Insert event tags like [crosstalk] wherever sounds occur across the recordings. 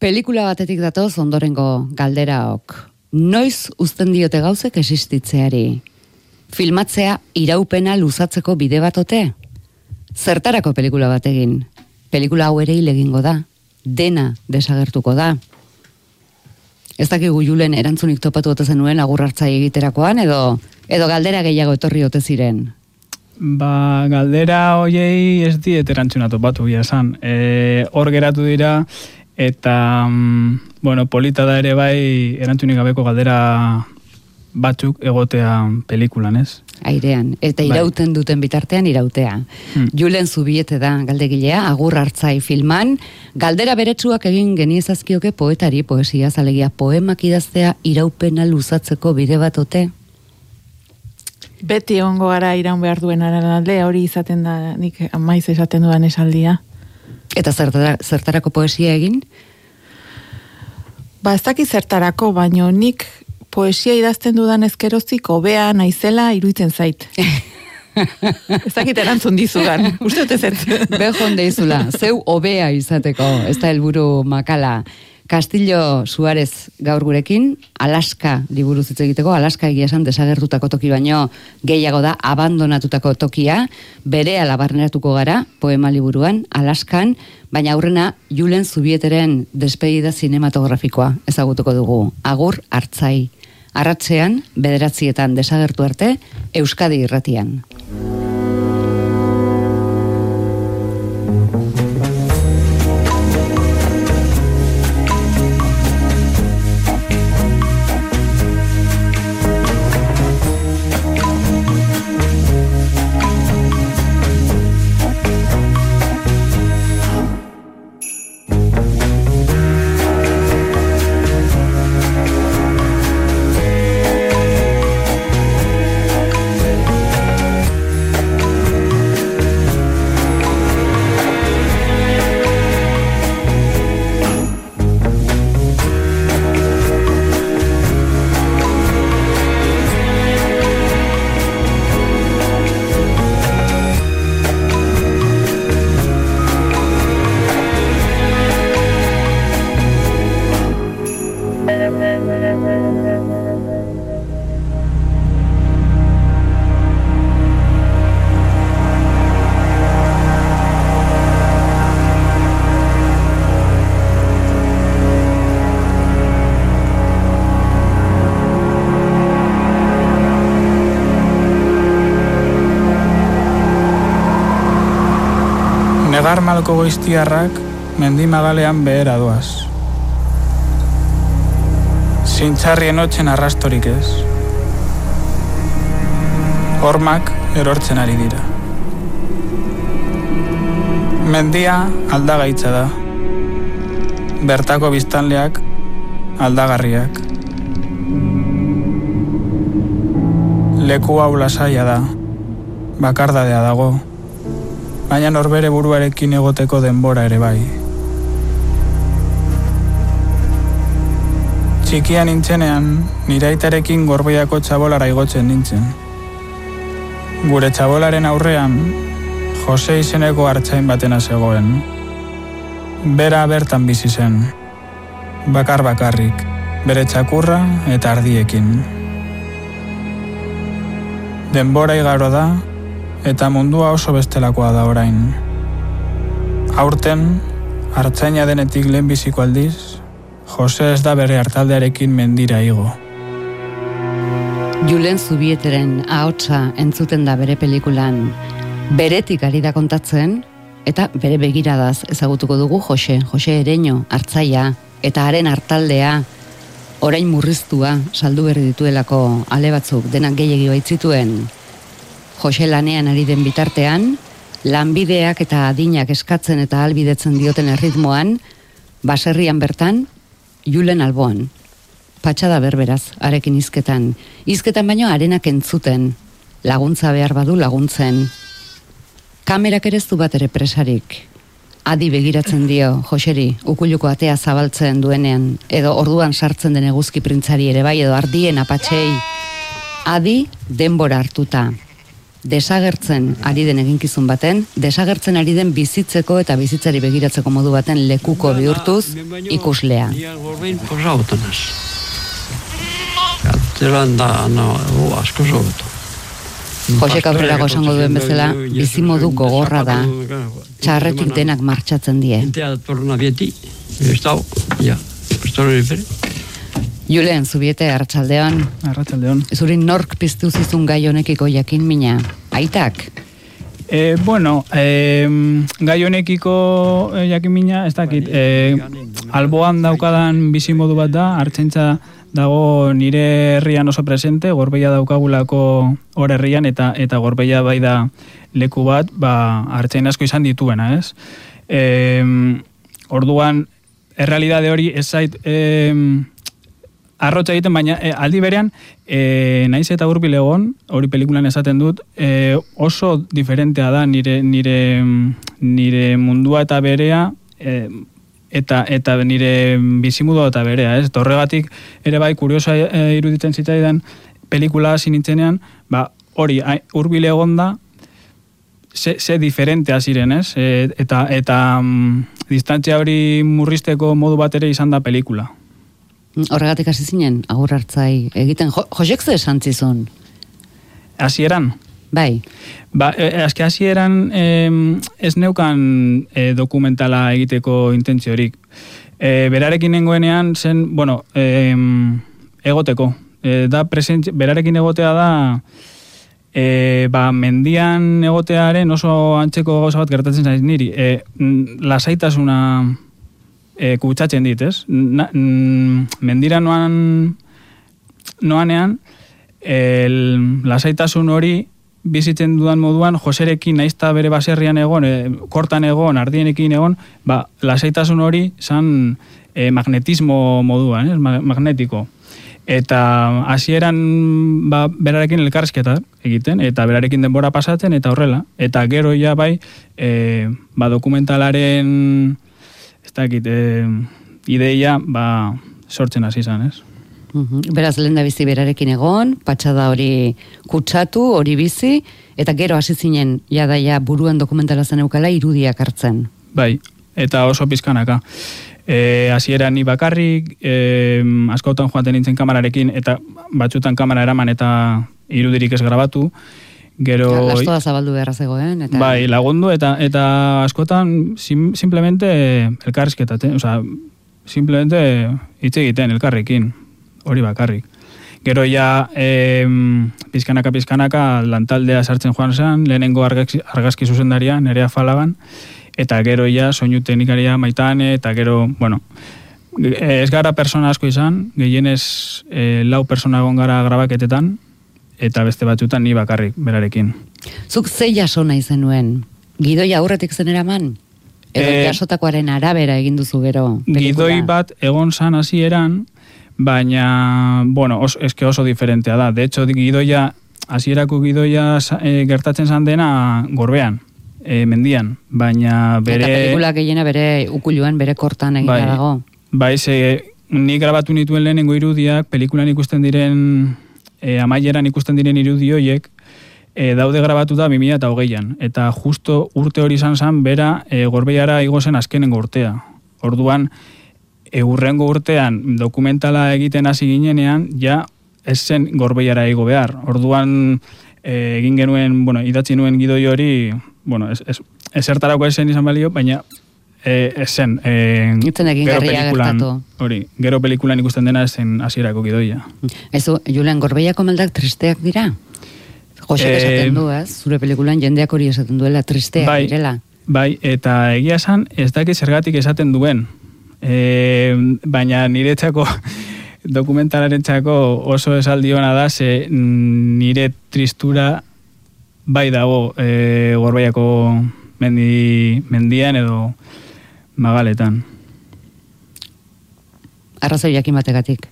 Pelikula batetik datoz ondorengo galderaok. Noiz uzten diote gauzek existitzeari? Filmatzea iraupena luzatzeko bide bat ote? Zertarako pelikula bat egin? Pelikula hau ere egingo da. Dena desagertuko da. Ez dakigu julen erantzunik topatu ote zenuen agur hartzai egiterakoan edo edo galdera gehiago etorri ote ziren. Ba, galdera hoiei ez diet erantzunatu batu, esan. E, hor geratu dira, eta mm, bueno, polita da ere bai erantzunik gabeko galdera batzuk egotea pelikulan, ez? Airean, eta bai. irauten duten bitartean irautea. Hmm. Julen Zubiete da galdegilea, agur hartzai filman, galdera beretsuak egin geniezazkioke poetari, poesia zalegia, poemak idaztea iraupena luzatzeko bide bat ote? Beti ongo gara iraun behar duen alde, hori izaten da, nik maiz esaten duan esaldia. Eta zertara, zertarako poesia egin? Ba, ez dakit zertarako, baino nik poesia idazten dudan ezkerozik obea naizela iruitzen zait. [laughs] ez dakit erantzun dizugan, uste dut ez Bejon deizula, zeu obea izateko, ez da helburu makala. Castillo Suárez gaur gurekin, Alaska liburu hitz egiteko, Alaska egia esan desagertutako toki baino gehiago da abandonatutako tokia, bere alabarneratuko gara, poema liburuan, Alaskan, baina aurrena Julen Zubieteren despedida sinematografikoa ezagutuko dugu. Agur hartzai. Arratzean, bederatzietan desagertu arte, Euskadi irratian. Negar malko goiztiarrak mendi magalean behera doaz. Zintxarrien otxen arrastorik ez. Hormak erortzen ari dira. Mendia aldagaitza da. Bertako biztanleak aldagarriak. Leku hau lasaia da. Bakardadea dago baina norbere buruarekin egoteko denbora ere bai. Txikian nintzenean, niraitarekin gorbiako txabolara igotzen nintzen. Gure txabolaren aurrean, Jose izeneko hartzain batena zegoen. Bera bertan bizi zen. Bakar bakarrik, bere txakurra eta ardiekin. Denbora igaro da, eta mundua oso bestelakoa da orain. Aurten, hartzaina denetik lehenbiziko aldiz, Jose ez da bere hartaldearekin mendira igo. Julen Zubieteren ahotsa entzuten da bere pelikulan, beretik ari da kontatzen, eta bere begiradaz ezagutuko dugu Jose, Jose Ereño, hartzaia, eta haren hartaldea, orain murriztua, saldu berri dituelako ale batzuk, denak gehiagi baitzituen, Jose lanean ari den bitartean, lanbideak eta adinak eskatzen eta albidetzen dioten erritmoan, baserrian bertan, julen alboan. Patxada berberaz, arekin izketan. Izketan baino arenak entzuten, laguntza behar badu laguntzen. Kamerak ere bat ere presarik. Adi begiratzen dio, Joseri, ukuluko atea zabaltzen duenean, edo orduan sartzen den eguzki printzari ere bai, edo ardien apatxei. Adi denbora hartuta desagertzen ari den eginkizun baten, desagertzen ari den bizitzeko eta bizitzari begiratzeko modu baten lekuko bihurtuz ikuslea. Zeran da, no, asko zobeto. Jose Cabrerago esango duen bezala, bizimodu gogorra da, txarretik denak martxatzen die. Entea torna bieti, ez ja, ez. Julen, zubiete, Arratsaldeon. zuri nork piztu zizun gai honekiko jakin mina. Aitak, E, bueno, e, gai honekiko e, jakimina, ez dakit, e, alboan daukadan bizimodu bat da, hartzentza dago nire herrian oso presente, gorbeia daukagulako hor herrian, eta eta gorbeia bai da leku bat, ba, hartzen asko izan dituena, ez? E, orduan, errealidade hori ez zait, e, arrotza egiten, baina e, aldi berean, e, naiz eta hurbil egon, hori pelikulan esaten dut, e, oso diferentea da nire, nire, nire mundua eta berea, e, eta eta nire bizimudua eta berea, ez? Eta horregatik ere bai kuriosa e, iruditzen zitzaidan pelikula hasi nintzenean, ba, hori hurbil egonda ze, ze diferentea ziren, ez? E, eta eta mm, distantzia hori murrizteko modu bat ere izan da pelikula. Horregatik hasi zinen, agur hartzai egiten, jo, Josek ze esan zizun? Hasieran, Bai, Ba, e, eske hasieran em, ez neukan e, dokumentala egiteko intentziorik. E, berarekin nengoenean zen, bueno, em, egoteko. E, da present, berarekin egotea da e, ba, mendian egotearen oso antzeko gauza bat gertatzen zaiz niri. E, lasaitasuna e, kutsatzen dit, ez? Na, mm, mendira noan noanean, el, lasaitasun hori bizitzen dudan moduan, Joserekin naizta bere baserrian egon, e, kortan egon, ardienekin egon, ba, lasaitasun hori zan e, magnetismo moduan, ez, ma- magnetiko. Eta hasieran ba, berarekin elkarrizketa egiten, eta berarekin denbora pasatzen, eta horrela. Eta gero ja bai, e, ba, dokumentalaren, ez dakit, e, ideia, ba, sortzen hasi izan, ez? Mhm. Beraz, lehen da bizi berarekin egon, patxada hori kutsatu, hori bizi, eta gero hasi zinen, jadaia buruan dokumentala zen eukala, irudiak hartzen. Bai, eta oso pizkanaka. E, hasieran ni bakarrik, e, askotan joaten nintzen kamerarekin, eta batzutan kamera eraman eta irudirik ez grabatu. Gero, da zabaldu beharra zegoen, eta... bai, lagundu, eta eta askotan sim, simplemente elkarrizketaten, oza, simplemente hitz egiten elkarrekin, hori bakarrik. Gero ja, e, pizkanaka pizkanaka lantaldea sartzen joan zen, lehenengo argazki, argazki zuzendaria, nerea falagan, eta gero ja soinu teknikaria maitane, eta gero, bueno, ez gara persona asko izan, gehienez e, lau persona egon gara grabaketetan, eta beste batzutan ni bakarrik berarekin. Zuk ze jaso nahi zenuen? Gidoia aurretik zen eraman? Edo Eh, jasotakoaren arabera egin duzu gero? pelikula? Gidoi bat egon zan hasieran, baina, bueno, os, eske oso diferentea da. De hecho, gidoia, hasierako gidoia eh, gertatzen zan dena gorbean, eh, mendian, baina bere... Eta pelikula gehiena bere ukuluan, bere kortan egin Bai. dago. Bai, ze, ni grabatu nituen lehenengo irudiak, pelikulan ikusten diren, e, amaieran ikusten diren irudi horiek, e, daude grabatu da 2008an. Eta justo urte hori izan zen, bera e, gorbeiara igo zen azkenengo urtea. Orduan, e, urtean dokumentala egiten hasi ginenean, ja ez zen gorbeiara igo behar. Orduan, e, egin genuen, bueno, idatzi nuen gidoi hori, bueno, ez, ez, ezertarako esen izan balio, baina e, ez zen. E, Itzen egin garria gertatu. Hori, gero pelikulan ikusten dena ez zen hasierako gidoia. Ezu, Julen, gorbeiako meldak tristeak dira? Josek Eh, esaten du, ez? Zure pelikulan jendeak hori esaten duela, tristeak Bai. direla. Bai, eta egia esan, ez dakit zergatik esaten duen. E, baina niretzako [laughs] dokumentalaren txako oso esaldi ona da, ze nire tristura bai dago e, gorbeiako mendi, mendian edo magaletan. Arrazoi jakin bategatik.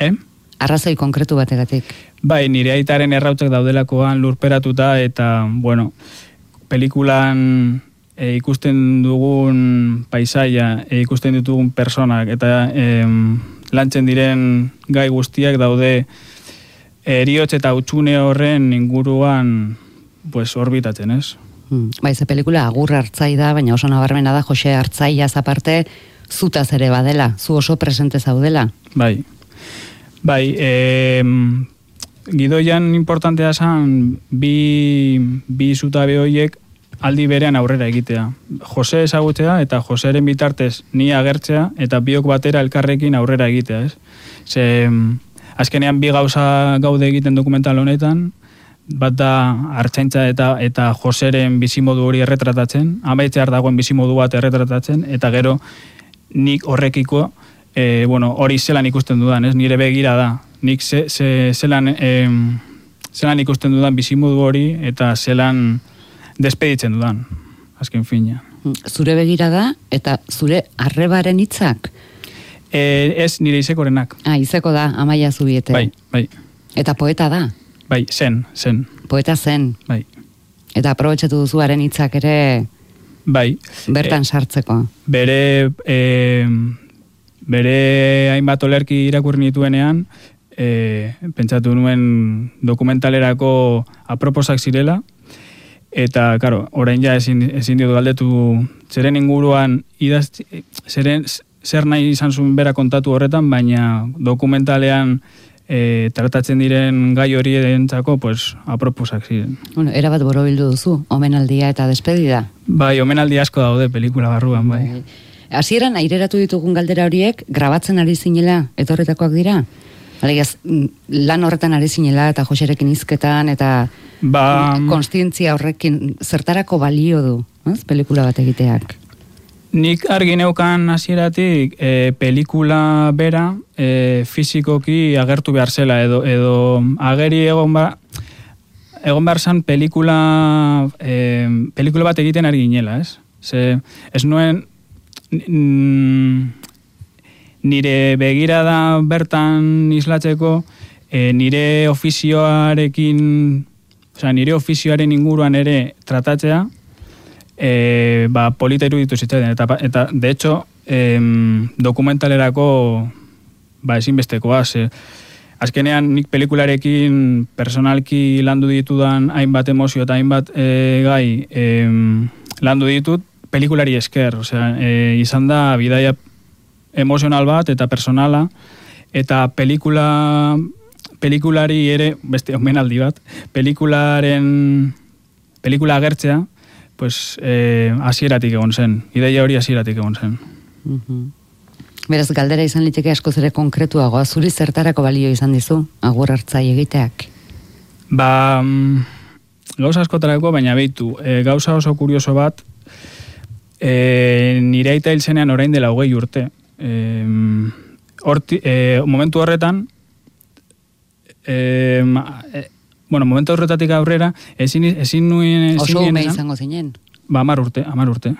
Eh? Arrazoi konkretu bategatik. Bai, nire aitaren errautzak daudelakoan lurperatuta eta, bueno, pelikulan e, ikusten dugun paisaia, e, ikusten ditugun personak eta e, lantzen diren gai guztiak daude eriotz eta utxune horren inguruan pues, orbitatzen, ez? Hmm. Bai, ze pelikula agur hartzai da, baina oso nabarmena da Jose hartzaia aparte zutaz ere badela, zu oso presente zaudela. Bai. Bai, e, gidoian importantea zan bi, bi zutabe horiek aldi berean aurrera egitea. Jose ezagutzea eta Joseren bitartez ni agertzea eta biok batera elkarrekin aurrera egitea, ez? Ze, azkenean bi gauza gaude egiten dokumental honetan, bat da hartzaintza eta eta Joseren bizimodu hori erretratatzen, amaitzear dagoen bizimodu bat erretratatzen, eta gero nik horrekiko, e, bueno, hori zelan ikusten dudan, ez? Nire begira da. Nik ze, ze, zelan, e, zelan ikusten dudan bizimodu hori eta zelan despeditzen dudan, azken fina. Zure begira da eta zure arrebaren hitzak? E, ez nire izekorenak. Ah, izeko da, amaia zubiete. Bai, bai. Eta poeta da? Bai, zen, zen. Poeta zen. Bai. Eta aprobetxatu duzuaren hitzak ere bai. bertan sartzeko. Bere, e, bere hainbat olerki irakurri nituenean, e, pentsatu nuen dokumentalerako aproposak zirela, eta, karo, orain ja ezin, ezin dio galdetu zeren inguruan idaz, zeren, zer nahi izan zuen bera kontatu horretan, baina dokumentalean e, tratatzen diren gai hori edentzako, pues, aproposak ziren. Bueno, era bat borobildu duzu, omenaldia eta despedida. Bai, omenaldi asko daude pelikula barruan, bai. bai. Hasieran aireratu ditugun galdera horiek, grabatzen ari zinela, etorretakoak dira? Alegaz, mm, lan horretan ari zinela, eta joserekin izketan, eta ba, konstientzia horrekin zertarako balio du, ez, pelikula bat egiteak? Nik argi neukan hasieratik e, pelikula bera e, fizikoki agertu behar zela edo, edo ageri egon ba, egon behar zan pelikula e, pelikula bat egiten ari ginela, ez? Ze, ez nuen nire begira da bertan islatzeko e, nire ofizioarekin Osea, nire ofizioaren inguruan ere tratatzea, e, ba, polita iruditu zitzaidan. Eta, eta de hecho, em, dokumentalerako ba, ezinbestekoa. Ze, azkenean, nik pelikularekin personalki landu ditudan hainbat emozio eta hainbat e, gai em, landu ditut pelikulari esker. Osea, e, izan da, bidaia emozional bat eta personala, eta pelikula pelikulari ere, beste omenaldi bat, pelikularen pelikula agertzea, pues eh, asieratik egon zen. Ideia hori asieratik egon zen. Beraz, galdera izan liteke asko zere konkretuago, zuri zertarako balio izan dizu, agur hartzai egiteak? Ba, mm, gauza askotarako, baina behitu, e, gauza oso kurioso bat, e, nire aita hil zenean orain dela hogei urte. E, orti, e, momentu horretan, e, bueno, momentu horretatik aurrera, ezin, ezin nuen... Ezin Oso ume izango zinen. Ba, amar urte, amar urte.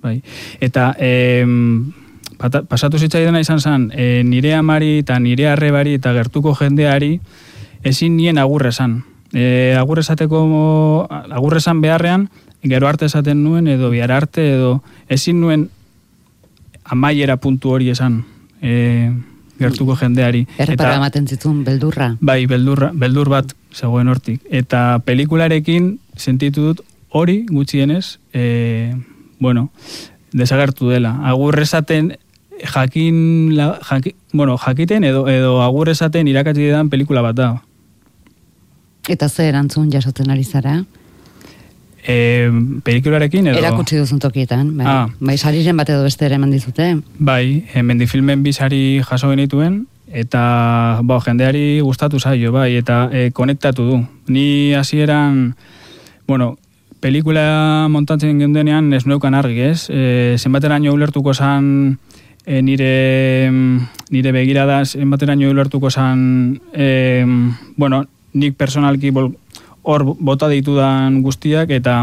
Bai. Eta, e, pasatu zitzaidena izan zen, e, nire amari eta nire arrebari eta gertuko jendeari, ezin nien agurrezan. E, agurrezateko, agurrezan beharrean, gero arte esaten nuen, edo bihar arte, edo ezin nuen amaiera puntu hori esan. E, gertuko jendeari. Errepara ematen zitun, beldurra. Bai, beldurra, beldur bat zegoen hortik. Eta pelikularekin sentitu dut hori gutxienez, e, bueno, desagertu dela. Agurrezaten jakin, la, jakin, bueno, jakiten edo, edo agurrezaten irakatzi edan pelikula bat da. Eta ze erantzun jasotzen ari zara? E, pelikularekin edo... Erakutsi duzun tokietan, bai. Ah. Bai, sariren bat edo beste ere dizute. Bai, mendifilmen bizari jaso genituen, eta ba, jendeari gustatu zaio, bai, eta e, konektatu du. Ni hasieran bueno, pelikula montatzen gendenean ez neukan argi, ez? E, zenbateraino ulertuko zan e, nire, nire begirada, zenbateraino ulertuko zan, e, bueno, nik personalki bol, hor bota ditudan guztiak eta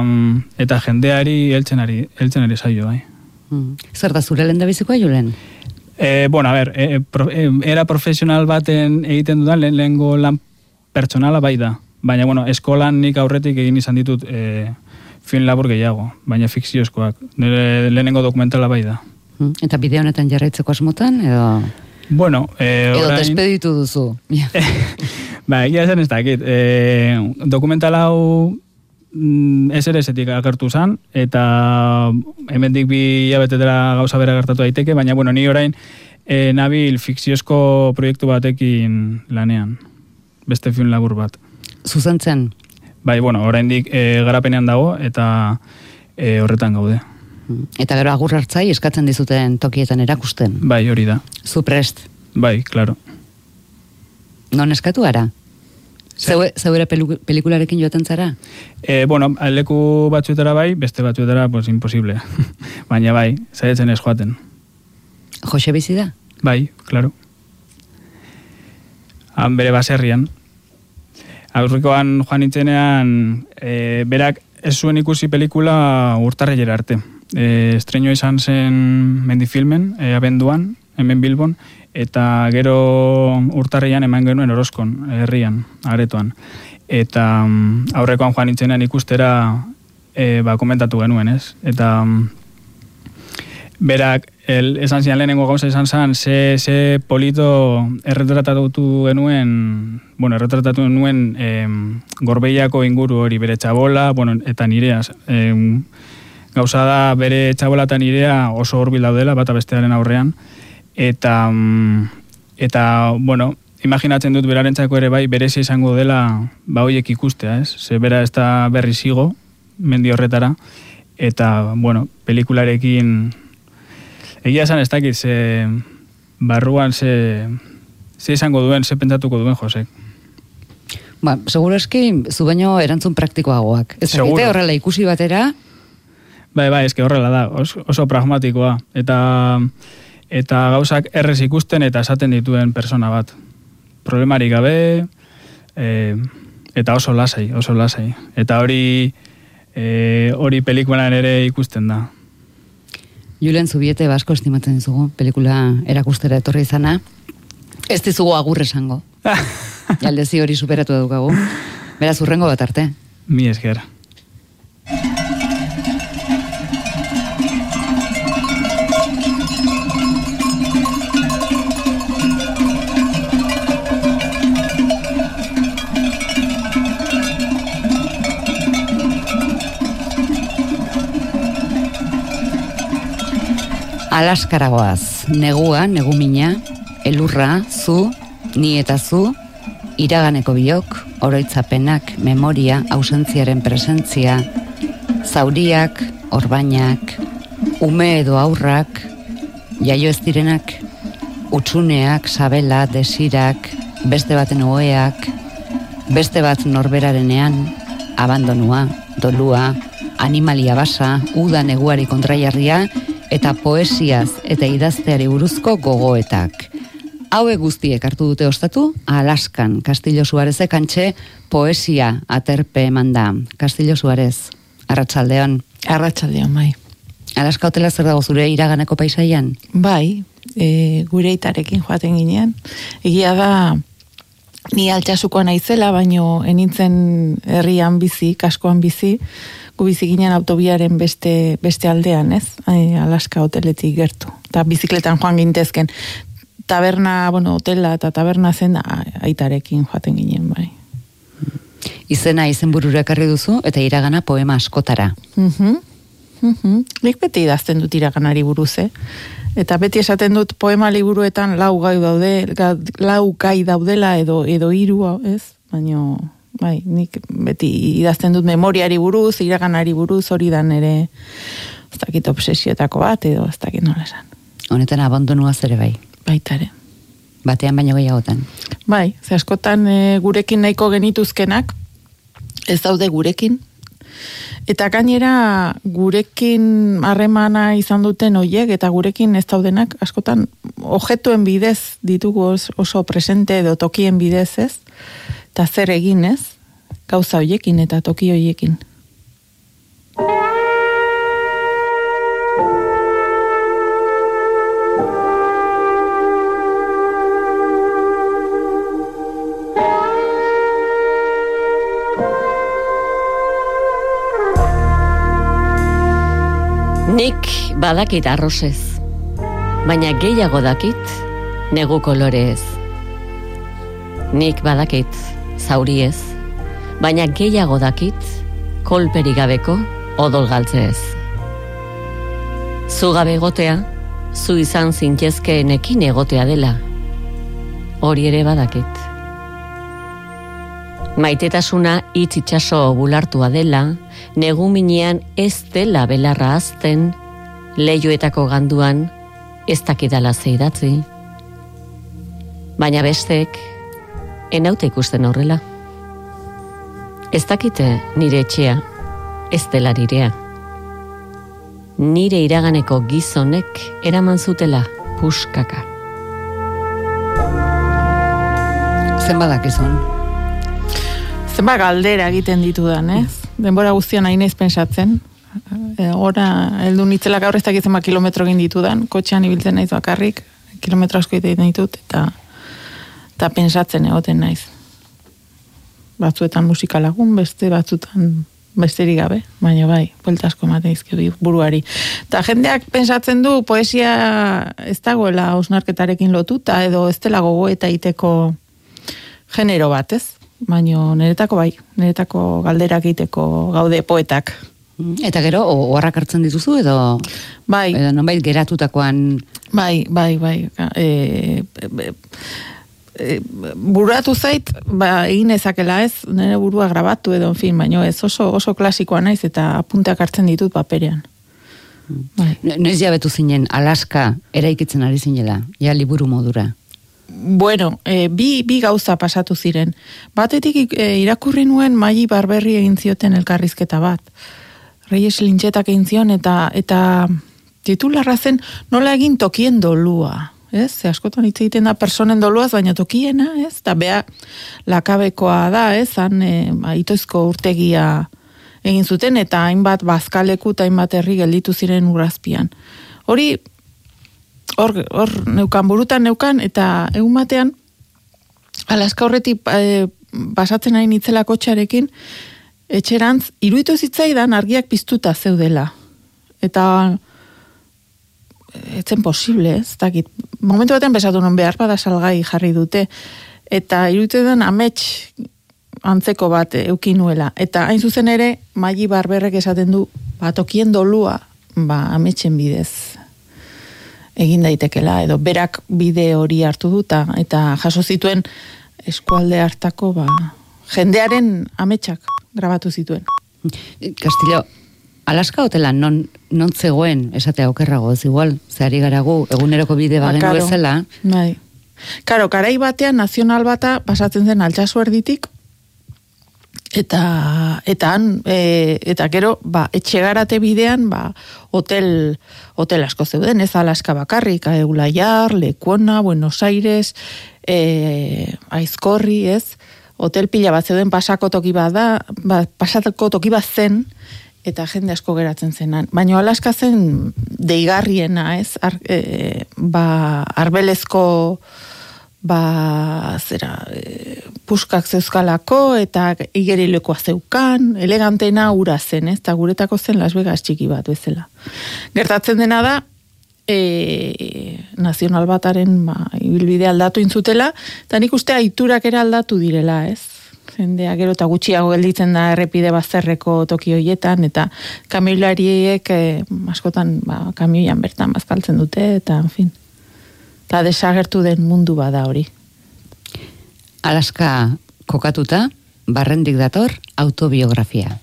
eta jendeari heltzen ari heltzen ari saio bai. Mm. Zer da zure lenda bizikoa Julen? Eh, bueno, a ver, eh, pro, eh, era profesional baten egiten dudan lehen lehengo lan pertsonala bai da. Baina, bueno, eskolan nik aurretik egin izan ditut eh, film labur gehiago, baina fikziozkoak. Nire lehenengo dokumentala bai da. Mm. Eta bideo honetan jarraitzeko asmotan, edo... Bueno, edo orain... despeditu duzu. [laughs] ba, egia zen ez dakit. E, dokumental hau mm, ez ere esetik agertu zan, eta hemendik bi hilabetetera gauza bera gertatu daiteke, baina bueno, ni orain e, nabil fikziozko proiektu batekin lanean, beste film labur bat. Zuzentzen, Bai, bueno, oraindik e, garapenean dago, eta e, horretan gaude. eta gero agur hartzai eskatzen dizuten tokietan erakusten. Bai, hori da. Zu prest, Bai, claro. non eskatu ara? Zeue, zeure pelu- pelikularekin joaten zara? E, bueno, leku batzuetara bai, beste batzuetara, pues, imposible. [laughs] Baina bai, zaitzen ez joaten. Jose bizi da? Bai, claro. Han bere baserrian. Aurrikoan joan nintzenean, e, berak ez zuen ikusi pelikula urtarrilera arte. E, estreño izan zen mendifilmen, e, abenduan, hemen Bilbon, eta gero urtarrian eman genuen Orozkon, herrian, aretoan. Eta mm, aurrekoan joan nintzenean ikustera e, ba, komentatu genuen, ez? Eta mm, berak el, esan zian lehenengo gauza izan zen, ze, ze polito erretratatu genuen, bueno, erretratatu genuen em, gorbeiako inguru hori bere txabola, bueno, eta nirea. Em, gauza da bere txabola eta nirea oso hurbil daudela, bata bestearen aurrean, eta, mm, eta bueno, imaginatzen dut berarentzako ere bai berezi izango dela ba hoiek ikustea, ez? Ze bera ez da berri zigo, mendi horretara, eta, bueno, pelikularekin Egia esan ez dakit, ze barruan ze, ze izango duen, ze pentsatuko duen Josek. Ba, seguro eski, zu baino erantzun praktikoagoak. Ez dakite horrela ikusi batera, Bai, bai, eske horrela da, oso, oso pragmatikoa. Eta, eta gauzak errez ikusten eta esaten dituen persona bat. Problemarik gabe, e, eta oso lasai, oso lasai. Eta hori, e, hori pelikulan ere ikusten da. Julen Zubiete basko estimatzen dizugu, pelikula erakustera etorri izana. Ez dizugu agur esango. [laughs] Aldezi hori superatu edukagu. Beraz, urrengo bat arte. Mi esker. Alaskaragoaz, negua, negumina, elurra, zu, ni eta zu, iraganeko biok, oroitzapenak, memoria, ausentziaren presentzia, zauriak, orbainak, ume edo aurrak, jaio ez direnak, utsuneak, sabela, desirak, beste baten oeak, beste bat norberarenean, abandonua, dolua, animalia basa, uda neguari kontraiarria, eta poesiaz eta idazteari buruzko gogoetak. Haue guztiek hartu dute ostatu, Alaskan, Castillo Suarezek antxe, poesia aterpe eman da. Castillo Suarez, arratsaldeon. Arratsaldean bai. Alaska hotela zer dago zure iraganeko paisaian? Bai, e, gure itarekin joaten ginean. Egia da, ni altxasukoa naizela, baino enintzen herrian bizi, kaskoan bizi, gu bizi ginen autobiaren beste, beste aldean, ez? Ai, Alaska hoteletik gertu. Eta bizikletan joan gintezken. Taberna, bueno, hotela eta taberna zen aitarekin joaten ginen, bai. Izena izenburura ekarri duzu eta iragana poema askotara. Mhm. Mhm. Nik beti idazten dut iraganari buruz, eh? Eta beti esaten dut poema liburuetan lau gai daude, lau gai daudela edo edo hiru, ez? Baino bai, nik beti idazten dut memoriari buruz, iraganari buruz, hori da nere ez dakit obsesioetako bat edo ez dakit nola esan. Honetan abandonua zere bai. Baita ere. Batean baino gehiagotan. Bai, ze askotan e, gurekin nahiko genituzkenak ez daude gurekin. Eta gainera gurekin harremana izan duten hoiek eta gurekin ez daudenak askotan objektuen bidez ditugu os- oso presente edo tokien bidez ez. Eta zer egin ez, gauza hoiekin eta toki hoiekin. Nik badakit arrosez, baina gehiago dakit negu kolorez. Nik badakit zauriez, baina gehiago dakit kolperi gabeko odol galtzeez. Zu gabe egotea, zu izan zintezkeenekin egotea dela. Hori ere badakit. Maitetasuna hitz itxaso bulartua dela, neguminean ez dela belarra azten, leioetako ganduan ez dakidala zeidatzi. Baina bestek, enaute ikusten horrela. Ez dakite nire etxea, ez dela nirea. Nire iraganeko gizonek eraman zutela puskaka. Zen badakizun. Zenba galdera egiten ditudan, ez? Denbora guztian hain ez pensatzen. E, ora, heldu nitzela gaur ez dakit zenba kilometro egin ditudan, kotxean ibiltzen naiz bakarrik, kilometro asko egiten ditut, eta, eta pensatzen egoten naiz. Batzuetan musika lagun, beste batzuetan besterik gabe, baina bai, buelta asko ematen dizkio buruari. Eta jendeak pensatzen du poesia ez dagoela osnarketarekin lotuta edo ez dela gogo iteko genero bat, ez? Baina niretako bai, niretako galderak egiteko gaude poetak. Eta gero, oharrak hartzen dituzu edo Bai, edo nonbait geratutakoan bai, bai, bai. E, e, e, buratu zait, ba, egin ezakela ez, nire burua grabatu edo, en fin, baino ez oso, oso klasikoa naiz eta apunteak hartzen ditut paperean. Bai. No- noiz jabetu zinen Alaska eraikitzen ari zinela, ja liburu modura. Bueno, e, bi, bi gauza pasatu ziren. Batetik e, irakurri nuen maili barberri egin zioten elkarrizketa bat. Reyes lintxetak egin zion eta, eta titularra zen nola egin tokien dolua. Ez? Ze askotan hitz egiten da personen doluaz, baina tokiena, ez? Eta bea lakabekoa da, ez? Han e, aitoizko urtegia egin zuten eta hainbat bazkaleku eta hainbat herri gelditu ziren urazpian. Hori hor, hor neukan burutan neukan, eta egun batean, alaska horretik e, pasatzen ari nitzela kotxarekin, etxerantz, iruditu zitzaidan argiak piztuta zeudela. Eta etzen posible, ez, dakit. Momentu batean besatu non behar bada salgai jarri dute, eta iruditu den amets antzeko bat eukinuela. Eta hain zuzen ere, maili barberrek esaten du, ba, tokien dolua, ba, ametsen bidez egin daitekela edo berak bide hori hartu du ta, eta jaso zituen eskualde hartako ba, jendearen ametsak grabatu zituen. Castillo, Alaska hotela non, non zegoen esatea okerrago ez igual, zehari garagu eguneroko bide Ba, bagenu karo. bezala, Bai. Karo, karai batean nazional bata pasatzen zen altsasu erditik eta eta han e, eta gero ba etxegarate bidean ba hotel hotel asko zeuden ez Alaska bakarrik Eulaiar, Lekuona, Buenos Aires, e, Aizkorri, ez? Hotel pila bat zeuden pasako toki bat da, ba, pasako toki bat zen eta jende asko geratzen zenan. Baina Alaska zen deigarriena, ez? Ar, e, ba, arbelezko ba, zera, e, puskak zeuzkalako eta igerilekoa zeukan, elegantena ura zen, ez? Eta guretako zen Las Vegas txiki bat bezala. Gertatzen dena da, e, nazional bataren ba, ibilbide aldatu intzutela, eta nik uste aiturak ere aldatu direla, ez? Jendea gero eta gutxiago gelditzen da errepide bazterreko toki hoietan, eta kamioilariek e, askotan ba, kamioian bertan bazkaltzen dute, eta, en fin, eta desagertu den mundu bada hori. Alaska kokatuta, barrendik dator autobiografia.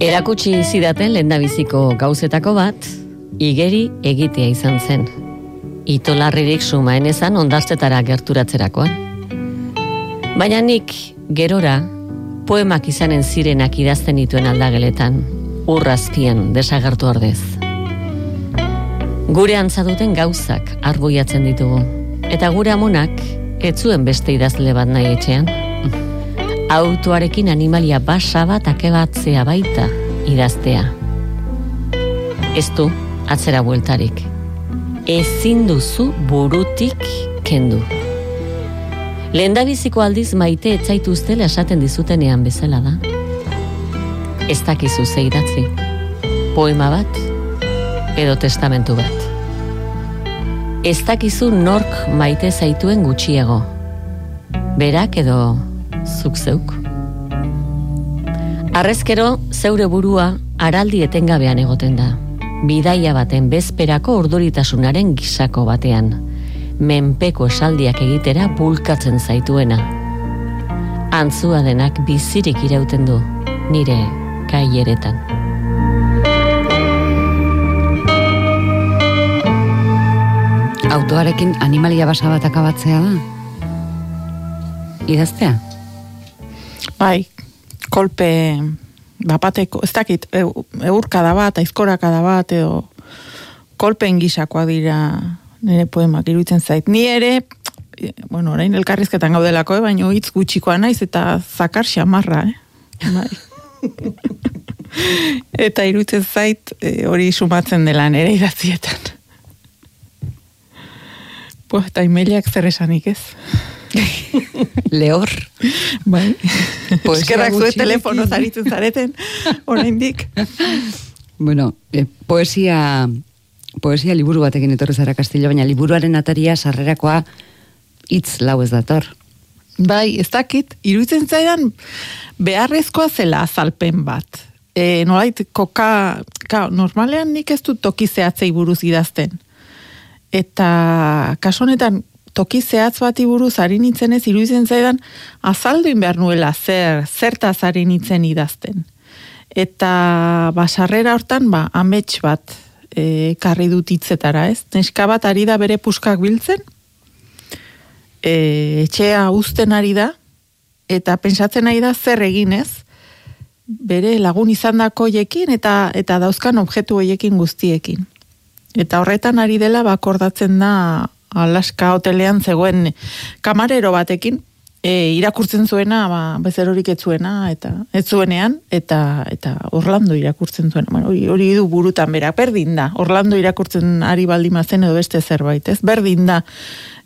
Erakutsi zidaten lehendabiziko gauzetako bat, igeri egitea izan zen. Itolarririk sumaen ezan ondastetara gerturatzerakoan. Baina nik gerora poemak izanen zirenak idazten dituen aldageletan, urrazpian desagertu ordez. Gure antzaduten gauzak arboiatzen ditugu, eta gure amonak ez zuen beste idazle bat nahi etxean. Autoarekin animalia basa bat akebatzea baita idaztea. Ez du atzera bueltarik. Ezin duzu burutik kendu. Lehendabiziko aldiz maite etzaituztela esaten dizutenean bezala da. Ez dakizu ze idatzi. Poema bat edo testamentu bat. Ez dakizu nork maite zaituen gutxiago. Berak edo zuk zeuk. Arrezkero, zeure burua araldi etengabean egoten da. Bidaia baten bezperako orduritasunaren gisako batean. Menpeko esaldiak egitera bulkatzen zaituena. Antzua denak bizirik irauten du, nire kaieretan. Autoarekin animalia basa bat akabatzea da? Idaztea? Bai, kolpe bapateko, ez dakit, eu- eurkada bat, aizkorakada bat, edo kolpen gisakoa dira nire poemak iruditzen zait. Ni ere, bueno, orain elkarrizketan gaudelako, eh, baina hitz gutxikoa naiz eta zakar xamarra, eh? Bai. [laughs] eta iruditzen zait e, hori sumatzen dela nire idatzietan. Pues, eta imeliak zer esanik ez. [laughs] Lehor? Bai. Poesia Eskerrak zuen gutxirekin. telefono zaritzen zareten, oraindik. [laughs] Bueno, eh, poesia, poesia liburu batekin etorri zara Kastillo, baina liburuaren ataria sarrerakoa hitz lau ez dator. Bai, ez dakit, iruditzen zaidan beharrezkoa zela azalpen bat. E, nolait, koka, ka, normalean nik ez dut toki zehatzei buruz idazten. Eta kasu honetan toki zehatz bati buruz ari nintzen ez iruditzen zaidan azalduin behar nuela zer, zertaz ari nintzen idazten. Eta basarrera hortan, ba, amets bat e, karri dut hitzetara, ez? Neska bat ari da bere puskak biltzen, e, etxea uzten ari da, eta pentsatzen ari da zer eginez, bere lagun izandako hoiekin eta eta dauzkan objektu hoiekin guztiekin. Eta horretan ari dela bakordatzen da Alaska hotelean zegoen kamarero batekin, e, irakurtzen zuena, ba, bezerorik ez zuena, eta ez zuenean, eta, eta Orlando irakurtzen zuena. Bueno, hori, hori du burutan bera, berdin da. Orlando irakurtzen ari baldimazen edo beste zerbait, ez? Berdin da,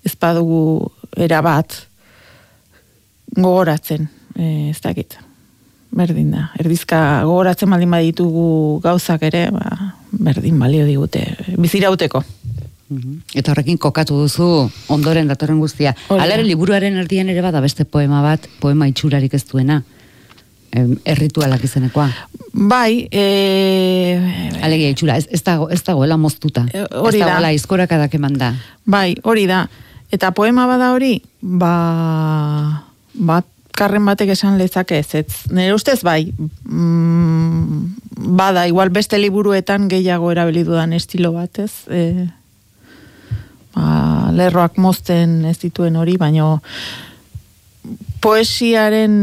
ez badugu erabat gogoratzen, e, ez dakit. Berdin da. Erdizka gogoratzen baldin baditugu gauzak ere, ba, berdin balio digute. Bizirauteko. Eta horrekin kokatu duzu ondoren datorren guztia. Da. Ere liburuaren erdian ere bada beste poema bat, poema itxurarik ez duena. Erritualak izenekoa. Bai, e, Alegia itxura, ez, ez, dago, ez dagoela moztuta. E, hori ez da. dagoela izkorakadak eman da. bai, hori da. Eta poema bada hori, ba, bat karren batek esan lezake ez, ez. Nire ustez bai, mm, bada, igual beste liburuetan gehiago erabili dudan estilo bat, ez? E, ba, lerroak mozten ez dituen hori, baino poesiaren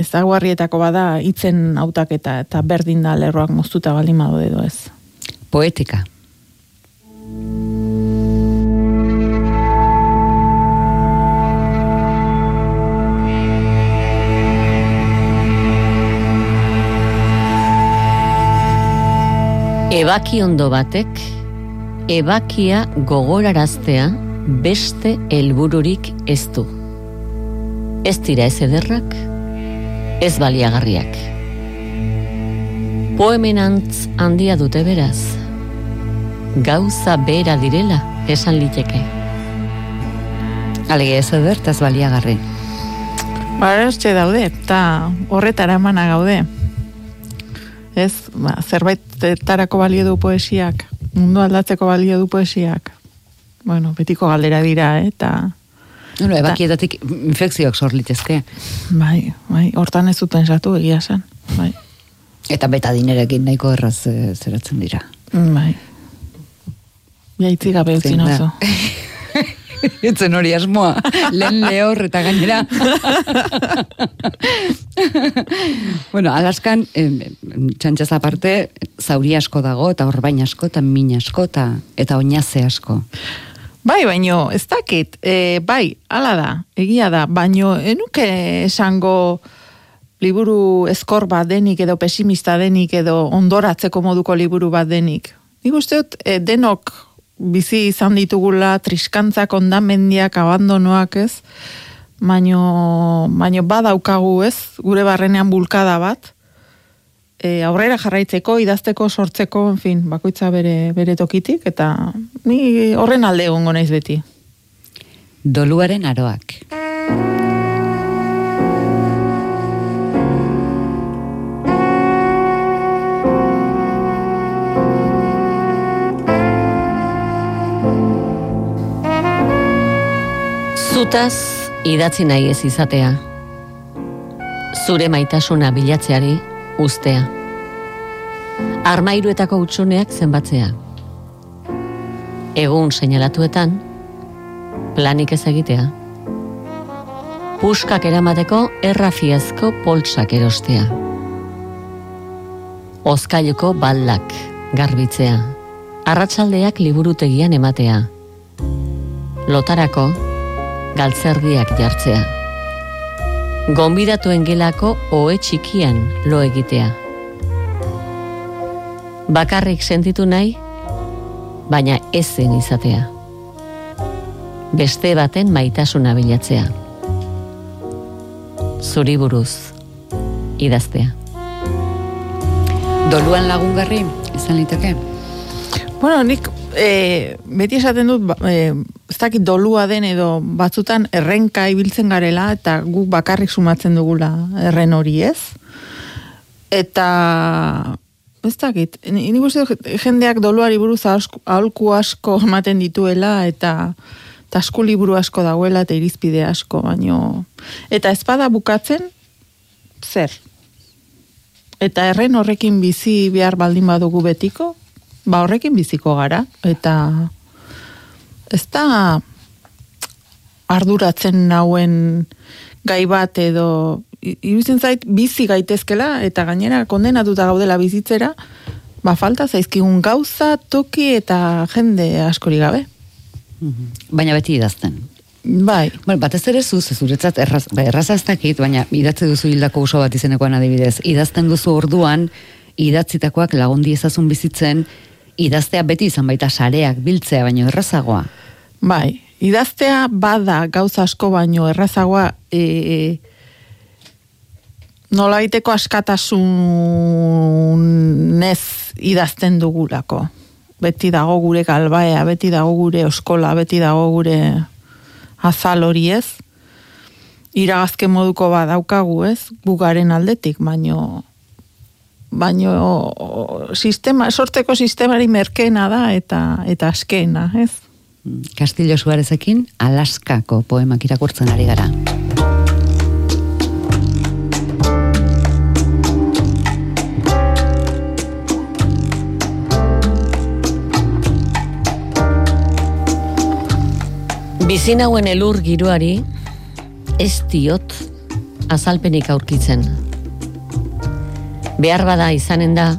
ezaguarrietako bada hitzen hautaketa eta berdin da lerroak moztuta baldin badu edo ez. Poetika. Ebaki ondo batek, ebakia gogoraraztea beste helbururik ez du. Ez dira ez ederrak, ez baliagarriak. Poemenantz handia dute beraz. Gauza bera direla esan liteke. Alegia ez eder, eta ez baliagarri. Eske daude, eta horretara emana gaude. Ez, ba, zerbaitetarako balio du poesiak, mundu aldatzeko balio du poesiak. Bueno, betiko galdera dira, eh, eta Bueno, ebakietatik infekzioak sor litezke. bai, bai, hortan ez zuten satu egia zen. Bai, Eta betadinerekin nahiko erraz eh, zeratzen dira. bai. Jaitzi gabe utzi. [laughs] [laughs] Etzen hori asmoa, lehen lehor eta gainera. [laughs] bueno, Alaskan, em, txantxaz aparte, zauri asko dago, eta orbain asko, eta min asko, eta, eta oinaze asko. Bai, baino, ez dakit, e, bai, hala da, egia da, baino, enuke esango liburu eskor bat denik edo pesimista denik edo ondoratzeko moduko liburu bat denik. Nik uste dut, e, denok bizi izan ditugula triskantzak, ondamendiak, abandonoak, ez? Baino, baino badaukagu, ez? Gure barrenean bulkada bat. e, aurrera jarraitzeko, idazteko, sortzeko, en fin, bakoitza bere, bere tokitik, eta ni horren alde egongo naiz beti. Doluaren aroak. Zutaz idatzi nahi ez izatea. Zure maitasuna bilatzeari ustea. Armairuetako utxuneak zenbatzea. Egun seinalatuetan, planik ez egitea. Puskak eramateko errafiazko poltsak erostea. Ozkailuko baldak garbitzea. Arratsaldeak liburutegian ematea. Lotarako galtzerdiak jartzea. Gonbidatuen gelako ohe txikian lo egitea. Bakarrik sentitu nahi, baina ezen izatea. Beste baten maitasuna bilatzea. Zuri buruz, idaztea. Doluan lagungarri, izan liteke? Bueno, nik e, beti esaten dut, ba- e, ez dakit dolua den edo batzutan errenka ibiltzen garela eta guk bakarrik sumatzen dugula erren hori ez. Eta ez dakit, ni ni uste jendeak doluari buruz aholku asko [laughs] ematen dituela eta asko liburu asko dagoela eta irizpide asko, baino eta ezpada bukatzen zer? Eta erren horrekin bizi behar baldin badugu betiko, ba horrekin biziko gara, eta ez da arduratzen nauen gai bat edo iruditzen zait bizi gaitezkela eta gainera kondenatuta gaudela bizitzera, ba falta zaizkigun gauza, toki eta jende askori gabe. Baina beti idazten. Bai, Bueno, batez ere zu, ze zuretzat erraz, ba, erraza ez dakit, baina idatzi duzu hildako uso bat izenekoan adibidez. Idazten duzu orduan, idatzitakoak lagundi ezazun bizitzen, idaztea beti izan baita sareak biltzea, baino errazagoa. bai. Idaztea bada gauza asko baino errazagoa e, nolaiteko askatasunez idazten dugulako. Beti dago gure galbaea, beti dago gure oskola, beti dago gure azal hori ez. Iragazke moduko badaukagu ez, gugaren aldetik, baino baino sistema, sortzeko sistemari merkena da eta eta askena, ez? Castillo Suarezekin Alaskako poemak irakurtzen ari gara. Bizinauen elur giroari ez diot azalpenik aurkitzen. Behar bada izanen da,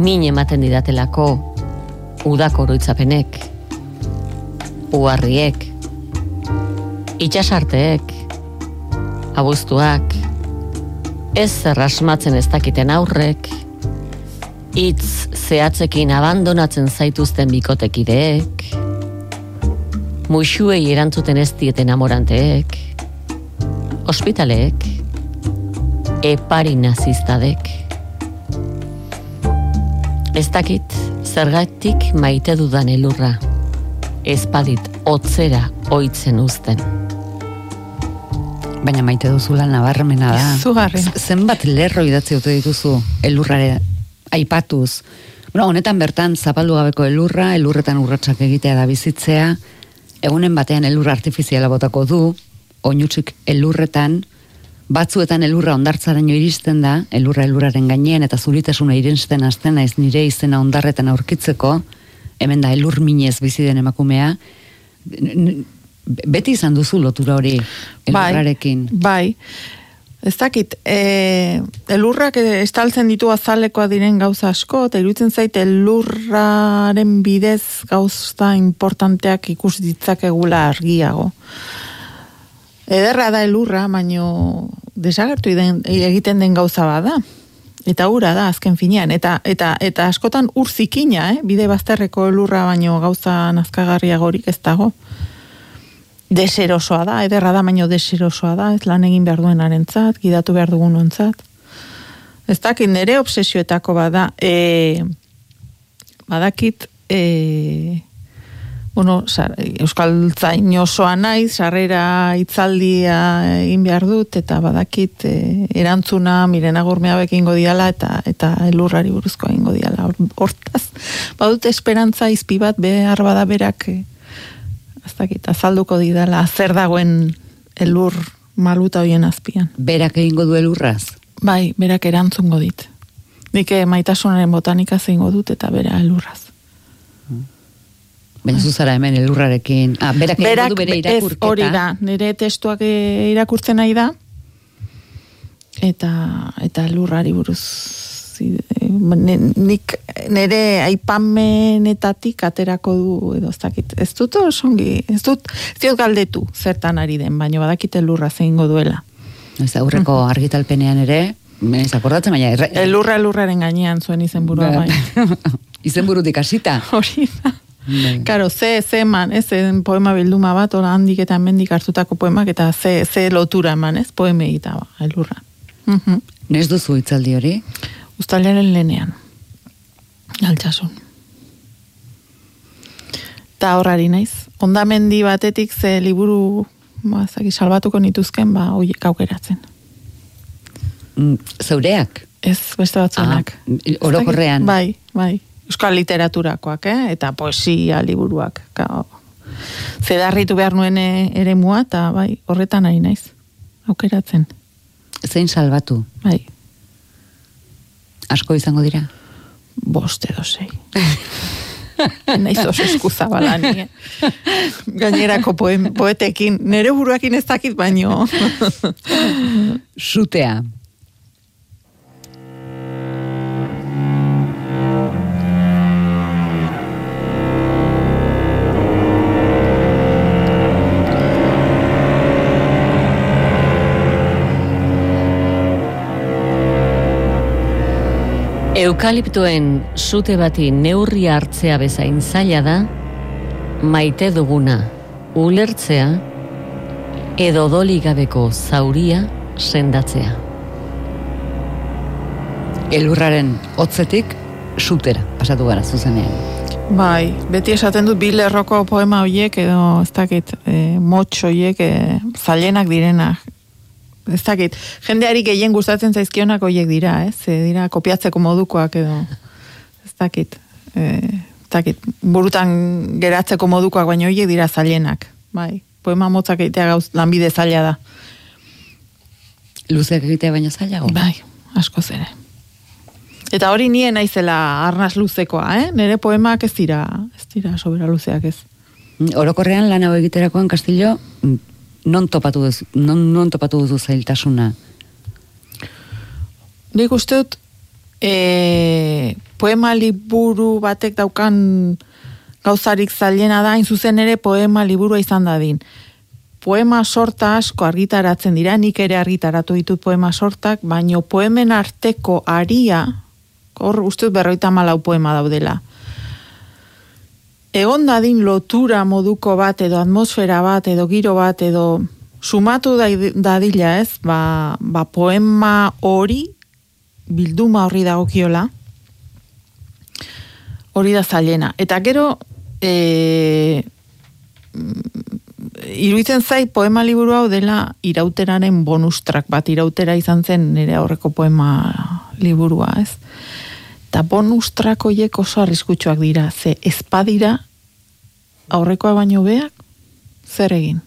min ematen didatelako udako oroitzapenek, uharriek, itxasarteek, abuztuak, ez zerrasmatzen ez dakiten aurrek, hitz zehatzekin abandonatzen zaituzten bikotekideek, muxuei erantzuten ez dieten amoranteek, ospitaleek, epari nazistadek. Ez dakit zergatik maite dudan elurra, ezpadit otzera oitzen uzten. Baina maite duzula nabarmena da. Izugarri. Z- Zenbat lerro idatzi dute dituzu elurrare aipatuz. Bueno, honetan bertan zapaldu gabeko elurra, elurretan urratsak egitea da bizitzea, egunen batean elur artifiziala botako du, oinutsik elurretan, batzuetan elurra ondartzaraino iristen da, elurra elurraren gainean eta zuritasuna irensten hasten naiz nire izena ondarretan aurkitzeko, hemen da elur minez bizi den emakumea, beti izan duzu lotura hori elurrarekin. Bai, Ez dakit, e, elurrak estaltzen ditu azalekoa diren gauza asko, eta iruditzen zait elurraren bidez gauza importanteak ikus ditzakegula argiago. Ederra da elurra, baino desagertu iden- egiten den gauza bada. Eta ura da azken finean, eta, eta, eta askotan ur zikina, eh? bide bazterreko elurra baino gauza nazkagarriagorik ez dago deserosoa da, ederra da, baino deserosoa da, ez lan egin behar duenarentzat, gidatu behar dugun ontzat. Ez dakit nire obsesioetako bada. E, badakit, e, bueno, Euskal Zain osoa naiz, sarrera itzaldia egin behar dut, eta badakit e, erantzuna mirena gormea bekingo diala, eta eta elurrari buruzko egingo diala. Hor- Hortaz, badut esperantza izpi bat behar bada berak, e, ez dakit, azalduko didala, zer dagoen elur maluta hoien azpian. Berak egingo du elurraz. Bai, berak erantzungo dit. Nik eh, maitasunaren botanika zeingo dut eta bera elurraz. Baina zuzara hemen elurrarekin. Ah, berak egingo du bere ez irakurketa. hori da, nire testuak eh, irakurtzen nahi da, eta, eta elurrari buruz eh, nik nire aipamenetatik aterako du edo ez dakit. Ez dut osongi, ez dut, ez diot galdetu zertan ari den, baina badakite elurra zeingo duela. Ez aurreko argitalpenean ere, ez akordatzen, baina... Erra, Elurra elurraren gainean zuen izenburua bai. [laughs] Izenburutik hasita. Hori da. Bai. Karo, ze, ze eman, ez, poema bilduma bat, hola handik eta mendik hartutako poemak, eta ze, ze lotura eman, ez, poeme eta ba, elurra. Mhm. Nez duzu itzaldi hori? Uztailaren lenean. Altsasun. Eta horrari naiz. Ondamendi batetik ze liburu, ba, zaki, salbatuko nituzken, ba, hoiek aukeratzen. Mm, Zeureak? Ez, beste batzuenak. Ah, orokorrean. Bai, bai. Euskal literaturakoak, eh? eta poesia liburuak. Ka, zedarritu behar nuen eh, ere mua, eta bai, horretan ari naiz. Aukeratzen, Zein salbatu? bai, Asko izango dira? bost edo sei. [laughs] naiz oso eskuzabala ni, eh? [laughs] Gainerako poem, poetekin, nere buruakin ez dakit baino. Sutea. Eukaliptoen sute bati neurria hartzea bezain zaila da, maite duguna ulertzea edo doli gabeko zauria sendatzea. Elurraren hotzetik sutera pasatu gara zuzenean. Bai, beti esaten dut bi lerroko poema horiek edo ez dakit, e, motx horiek e, zailenak direnak. Ez dakit, jendeari gehien gustatzen zaizkionak horiek dira, ez? E, dira kopiatzeko modukoak edo ez dakit, e, ez dakit, burutan geratzeko modukoak, baina horiek dira zailenak. Bai, poema motzak egitea gauz lanbide zaila da. Luzeak egitea baino zailago? Bai, askoz ere. Eta hori nien naizela arnaz luzekoa, eh? Nere poemak ez dira, ez dira sobera luzeak ez. Orokorrean lan hau egiterakoan Castillo mm, non topatu duzu, non, non topatu duzu zailtasuna? Nik uste dut e, poema liburu batek daukan gauzarik zailena da, hain zuzen ere poema liburua izan dadin. Poema sorta asko argitaratzen dira, nik ere argitaratu ditut poema sortak, baino poemen arteko aria, hor uste dut berroita malau poema daudela. Egon dadin lotura moduko bat, edo atmosfera bat, edo giro bat, edo sumatu dadila ez, ba, ba poema hori bilduma horri dagokiola hori da zailena. Eta gero e, iruditzen zait poema liburu hau dela irauteraren bonustrak bat irautera izan zen nire aurreko poema liburua, ez? Eta bonustrak hoiek oso arriskutsuak dira, ze ezpadira aurrekoa baino beak zer egin?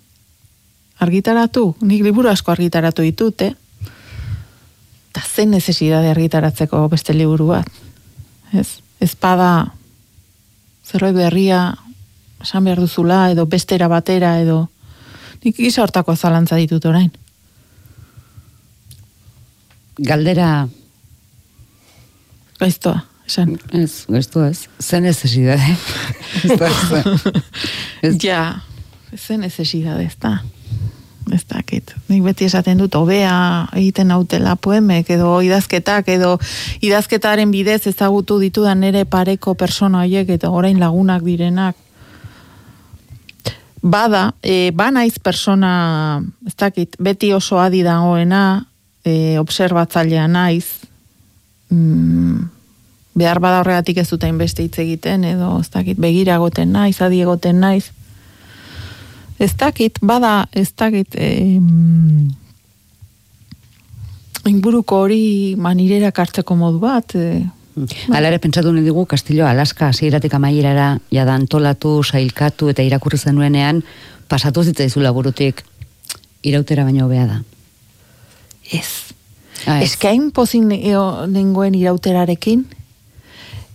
Argitaratu, nik liburu asko argitaratu ditut, eh? Eta zen necesidade argitaratzeko beste liburu bat. Ez? Ezpada zerbait berria esan behar duzula, edo bestera batera, edo nik gisa hortako zalantza ditut orain. Galdera, Gaiztoa, esan. ez, gaiztu ez, zen ez [laughs] da, ez. Ez, Ja, zen necesidade, ez da. Ez dakit. Nik beti esaten dut, hobea egiten nautela poemek, edo idazketak, edo idazketaren bidez ezagutu ditudan nere pareko persona horiek, eta orain lagunak direnak. Bada, e, ba persona, ez dakit, beti oso adi dagoena, e, observatzailea naiz, mm, behar bada horregatik ez duten beste hitz egiten, edo ez dakit, begira egoten naiz, adi egoten naiz. Ez dakit, bada, ez dakit, e, inguruko hori manirera kartzeko modu bat, e, Hala ere pentsatu nahi dugu Kastillo Alaska hasieratik amaierara jada antolatu, sailkatu eta irakurri zenuenean pasatu zitzaizula burutik irautera baino hobea da. ez. Ah, pozin eo- nengoen irauterarekin,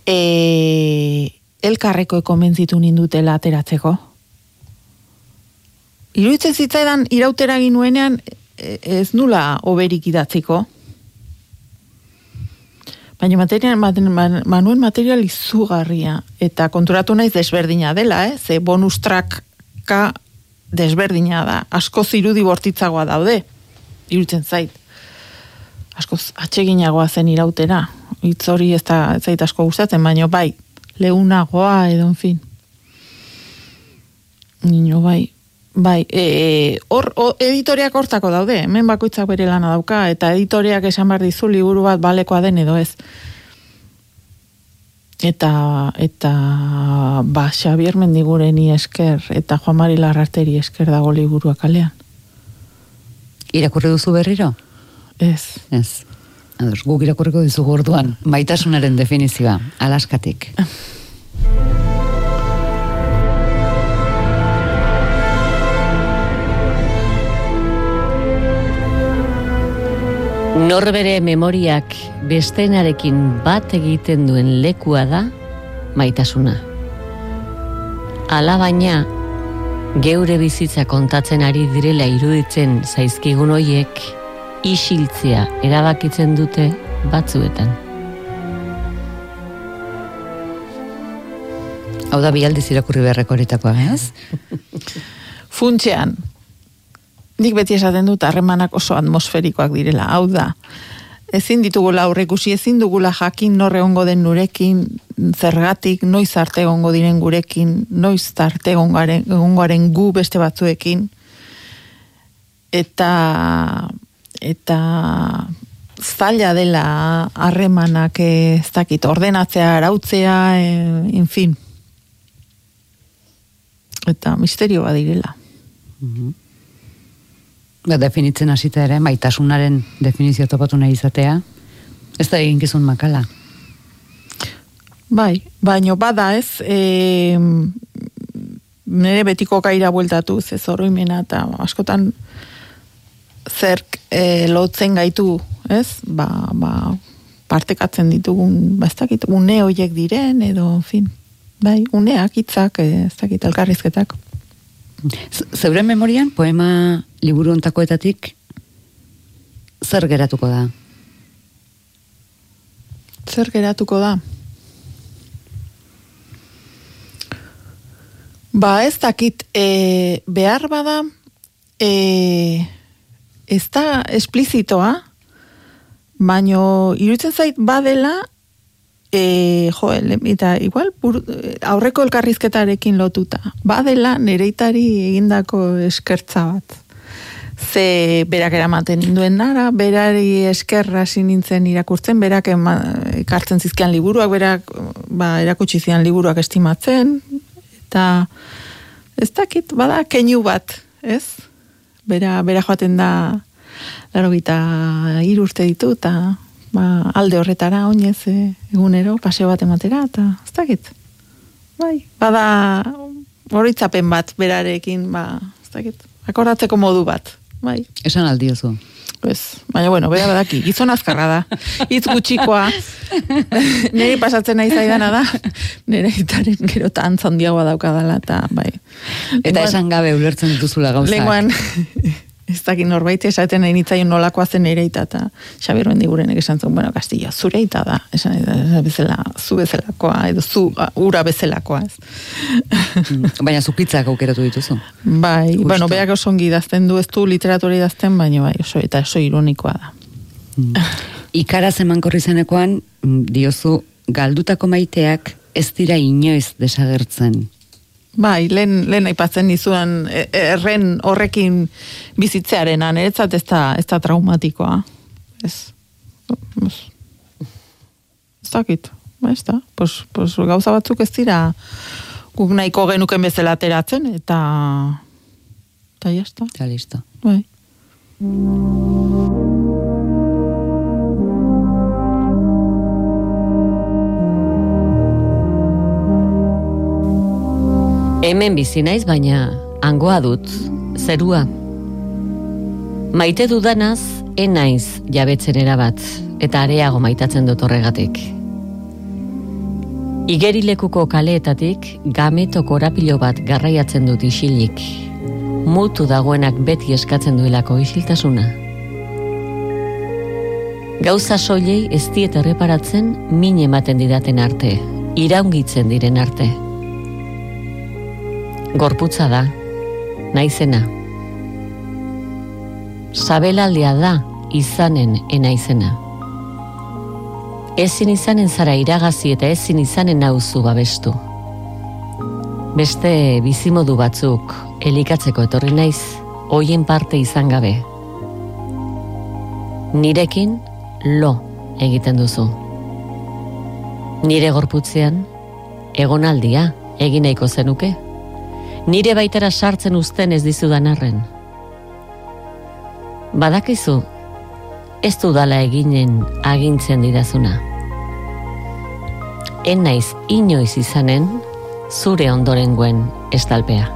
e, elkarreko konbentzitu nindutela ateratzeko. Iruditzen zitzaidan irautera egin nuenean e, ez nula oberik idatziko. Baina material, man- man- manuen material izugarria. Eta konturatu naiz desberdina dela, eh? Ze bonus tracka desberdina da. Asko zirudi bortitzagoa daude. Iruditzen zait askoz atseginagoa zen irautera. Hitz hori ez da zait asko gustatzen, baino bai, leunagoa edo en fin. Nino bai, bai, e, hor o, editoriak hortako daude, hemen bakoitzak bere lana dauka, eta editoriak esan behar dizu liburu bat balekoa den edo ez. Eta, eta, ba, Xabier Mendigureni esker, eta Juan Mari Larrateri esker dago liburua kalean. Irakurri duzu berriro? Ez. Ez. Ados, guk irakurriko dizugu orduan, maitasunaren definizioa, Alaskatik. Norbere memoriak bestenarekin bat egiten duen lekua da maitasuna. Alabaina, geure bizitza kontatzen ari direla iruditzen zaizkigun hoiek, isiltzea erabakitzen dute batzuetan. Hau da bialdiz irakurri beharreko horitakoa, ez? [laughs] Funtzean, nik beti esaten dut harremanak oso atmosferikoak direla. Hau da, ezin ditugula aurrekusi, ezin dugula jakin nor egongo den nurekin, zergatik, noiz arte egongo diren gurekin, noiz arte egongoaren gu beste batzuekin. Eta eta zaila dela harremanak ez dakit, ordenatzea, arautzea, eh, en fin. Eta misterio badirela. Ba, definitzen hasita ere, maitasunaren definizio topatu nahi izatea, ez da eginkizun makala. Bai, baino bada ez, e, nire betiko gaira bueltatuz, ez oroimena eta askotan zerk e, lotzen gaitu, ez? Ba, ba, partekatzen ditugun, ba, ez dakit, une hoiek diren, edo, en fin, bai, uneak, hitzak, e, ez dakit, elkarrizketak. Z- Zeure memorian, poema liburu ontakoetatik, zer geratuko da? Zer geratuko da? Ba, ez dakit, e, behar bada, e, ez da esplizitoa, baino iruditzen zait badela, e, jo, eta igual buru, aurreko elkarrizketarekin lotuta, badela nereitari egindako eskertza bat. Ze berak eramaten ninduen nara, berari eskerra hasi nintzen irakurtzen, berak ema, ekartzen zizkian liburuak, berak ba, erakutsi zian liburuak estimatzen, eta ez dakit, bada keinu bat, ez? Bera, bera joaten da, laro gita urte ditu, eta ba, alde horretara oinez e, egunero, paseo bat ematera, eta ez dakit. Bai, bada horitzapen bat berarekin, ba, ez dakit, akordatzeko modu bat, bai. Esan aldiozu. Ez, baina bueno, bera badaki, gizon azkarra da. Hitz gutxikoa. [laughs] Neri pasatzen nahi zaidana da. Nere itaren gero eta antza handiagoa daukadala, eta bai. Eta Lenguan- esan gabe ulertzen dituzula gauzak. Lenguan, ez dakit norbait esaten nahi nitzaion nolakoa zen nire ita, eta Xabier Mendigurenek esan zuen, bueno, Castillo, zure ita da, esan bezala, zu bezalakoa, edo zu ura bezalakoa, ez. Mm, [laughs] Baina zukitzak aukeratu dituzu. Bai, Justo. bueno, berak oso ongi idazten du, ez du literatura idazten, baina bai, oso, eta oso ironikoa da. Ikaraz emankorri zenekoan, mm, diozu, galdutako maiteak ez dira inoiz desagertzen. Bai, lehen, lehen aipatzen dizuan e- erren horrekin bizitzearena, niretzat ez da, ez da traumatikoa. Ez. ez. ez dakit, ba, ez da, pos, pos, gauza batzuk ez dira guk nahiko genuken bezala ateratzen, eta eta jazta, Eta listo. bai. Hemen bizi naiz baina hangoa dut, zerua. Maite dudanaz, enaiz jabetzen erabat, eta areago maitatzen dut horregatik. Igerilekuko kaleetatik gameto korapilo bat garraiatzen dut isilik. Mutu dagoenak beti eskatzen duelako isiltasuna. Gauza soilei ez diet erreparatzen min ematen didaten arte, iraungitzen diren arte. Gorputza da, naizena. Sabelaldia da, izanen enaizena. Ezin izanen zara iragazi eta ezin izanen nauzu babestu. Beste bizimodu batzuk elikatzeko etorri naiz, hoien parte izan gabe. Nirekin lo egiten duzu. Nire gorputzean egonaldia egin nahiko zenuke. Nire baitara sartzen uzten ez dizudan arren. Badakizu, ez dudala eginen agintzen didazuna. En naiz inoiz izanen, zure ondorengoen estalpea.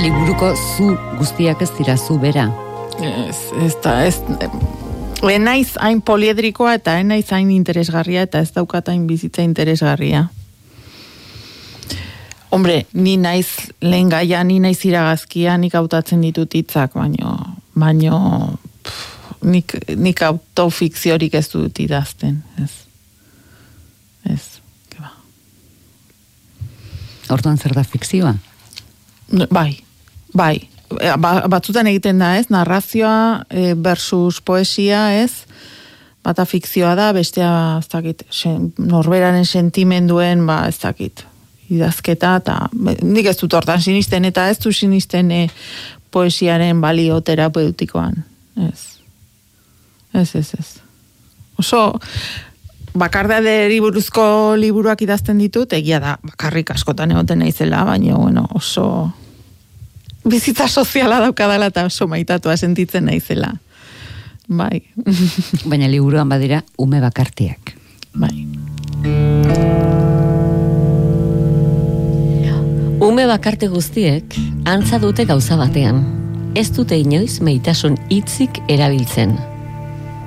Liburuko zu guztiak ez dira zu bera. Ez, ez da, ez, enaiz hain poliedrikoa eta enaiz hain interesgarria eta ez daukat hain bizitza interesgarria. Hombre, ni naiz lehen gaia, ni naiz iragazkia, nik hautatzen ditut hitzak, baino, baino, pff, nik, nik autofikziorik ez dut idazten, ez. Ez, ke ba. Orduan zer da fikzioa? Bai, bai. Ba, batzutan egiten da, ez? Narrazioa e, versus poesia, ez? Bata fikzioa da, bestea, ez dakit, norberaren sentimenduen, ba, ez dakit, idazketa, eta be, nik ez dut hortan sinisten, eta ez du sinisten e, poesiaren balio terapeutikoan. Ez. Ez, ez, ez. Oso, bakardaderi buruzko liburuak idazten ditut, egia da, bakarrik askotan egoten naizela, baina, bueno, oso bizitza soziala daukadala eta oso maitatua sentitzen naizela. Bai, Baina liburuan badira ume bakartiak. bai. Ume bakarte guztiek antza dute gauza batean. Ez dute inoiz maitasun hitzik erabiltzen.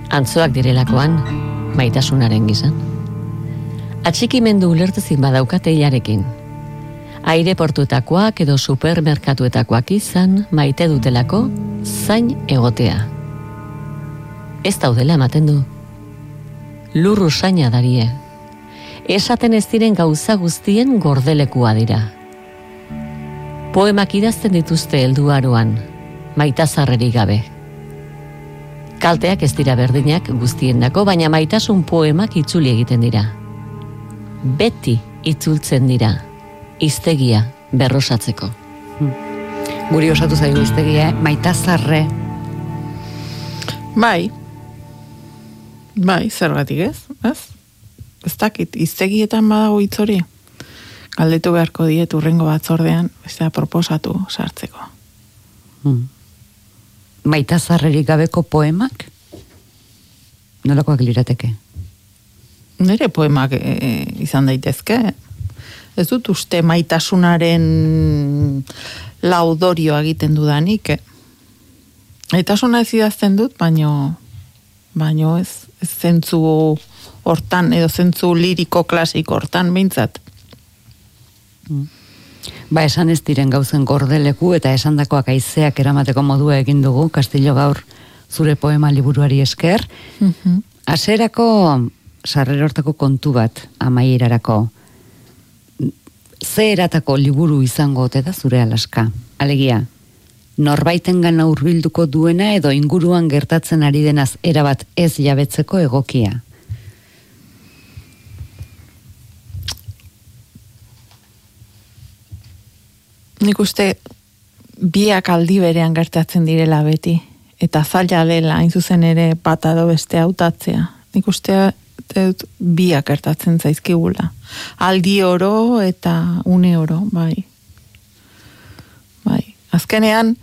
Antzoak direlakoan, maitasunaren gizan. Atxikimendu ulertezin badaukate hilarekin. Aireportuetakoak edo supermerkatuetakoak izan maite dutelako zain egotea. Ez daudela ematen du. Lurru saina darie. Esaten ez diren gauza guztien gordelekua dira. Poemak idazten dituzte helduaroan, maitazarrerik gabe. Kalteak ez dira berdinak guztiendako, baina maitasun poemak itzuli egiten dira. Beti itzultzen dira, iztegia berrosatzeko. Guri osatu zaigu iztegia, eh? maitazarre. Bai, bai, zergatik ez, ez? Ez dakit, iztegietan badago hitz hori. Galdetu beharko diet urrengo batzordean, bestea proposatu sartzeko. Hmm. Maitazarrerik gabeko poemak? Nolakoak lirateke? Nere poemak e, e, izan daitezke. Ez dut uste maitasunaren laudorio egiten dudanik. Eh? Maitasuna ez idazten dut, baino, baino ez, ez zentzu hortan, edo zentzu liriko klasiko hortan, behintzat. Ba, esan ez diren gauzen gordeleku eta esandakoak aizeak eramateko modua egin dugu, Kastillo gaur zure poema liburuari esker. Aserako sarrerortako kontu bat amaierarako. Ze eratako liburu izango ote da zure alaska? Alegia, norbaiten gana hurbilduko duena edo inguruan gertatzen ari denaz erabat ez jabetzeko egokia. Nik uste biak aldi berean gertatzen direla beti. eta zaila dela hain zuzen ere bata edo beste hautatzea. Nik uste dut biak gertatzen zaizkigula. Aldi oro eta une oro, bai. Bai. Azkenean,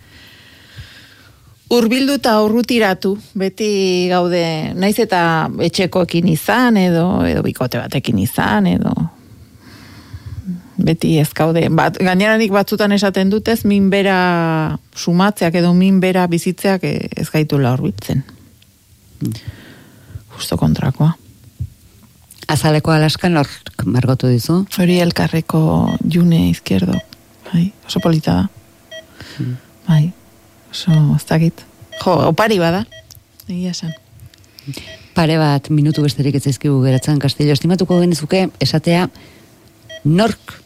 Urbildu eta urrutiratu, beti gaude, naiz eta etxekoekin izan, edo, edo bikote batekin izan, edo beti ez gaude. Bat, gaineranik batzutan esaten dutez, minbera sumatzeak edo minbera bizitzeak ez gaitu urbiltzen. Justo kontrakoa. Azaleko alaskan hor margotu dizu? Hori elkarreko june izquierdo. Bai, oso polita da. Hmm. Bai, oso ez dakit. Jo, opari bada. Egia esan. Pare bat minutu besterik ez zaizkigu geratzen Kastillo. Estimatuko genizuke esatea nork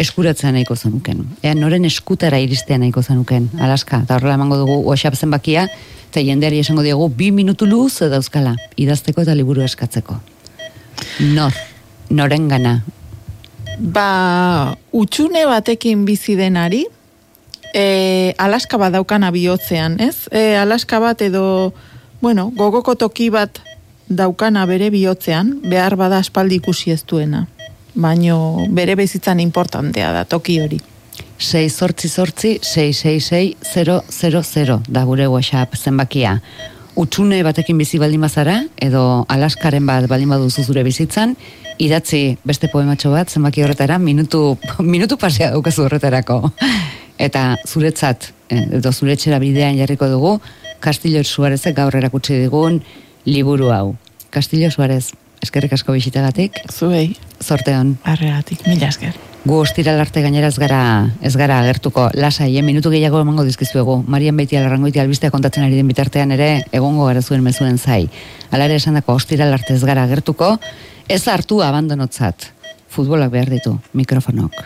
eskuratzea nahiko zenuken. Ea, noren eskutara iristea nahiko zenuken, Alaska. Eta horrela emango dugu WhatsApp zenbakia, eta jendeari esango diegu, bi minutu luz dauzkala, idazteko eta liburu eskatzeko. Nor, noren gana? Ba, utxune batekin bizi denari, e, Alaska bat daukana bihotzean, ez? E, Alaska bat edo, bueno, gogoko toki bat daukana bere bihotzean, behar bada aspaldi ikusi ez duena baino bere bezitzan importantea da toki hori. 6 sortzi sortzi 666 da gure WhatsApp zenbakia. Utsune batekin bizi baldin bazara edo Alaskaren bat baldin baduzu zure bizitzan, idatzi beste poematxo bat zenbaki horretara minutu [laughs] minutu pasea daukazu horretarako. Eta zuretzat eh, edo zure etxera bidean jarriko dugu Castillo Suarezek gaur erakutsi digun liburu hau. Castillo Suarez, eskerrik asko bisitagatik. Zuei. Zorte hon. Arregatik, mila esker. Gu ostiral arte gainera ez gara, ez gara agertuko. Lasa, hien minutu gehiago emango dizkizuegu. Marian Beiti alarrangoiti albistea kontatzen ari den bitartean ere, egongo gara zuen mezuen zai. Alare esan dako ostiral arte ez gara agertuko, ez hartu abandonotzat. Futbolak behar ditu, mikrofonok.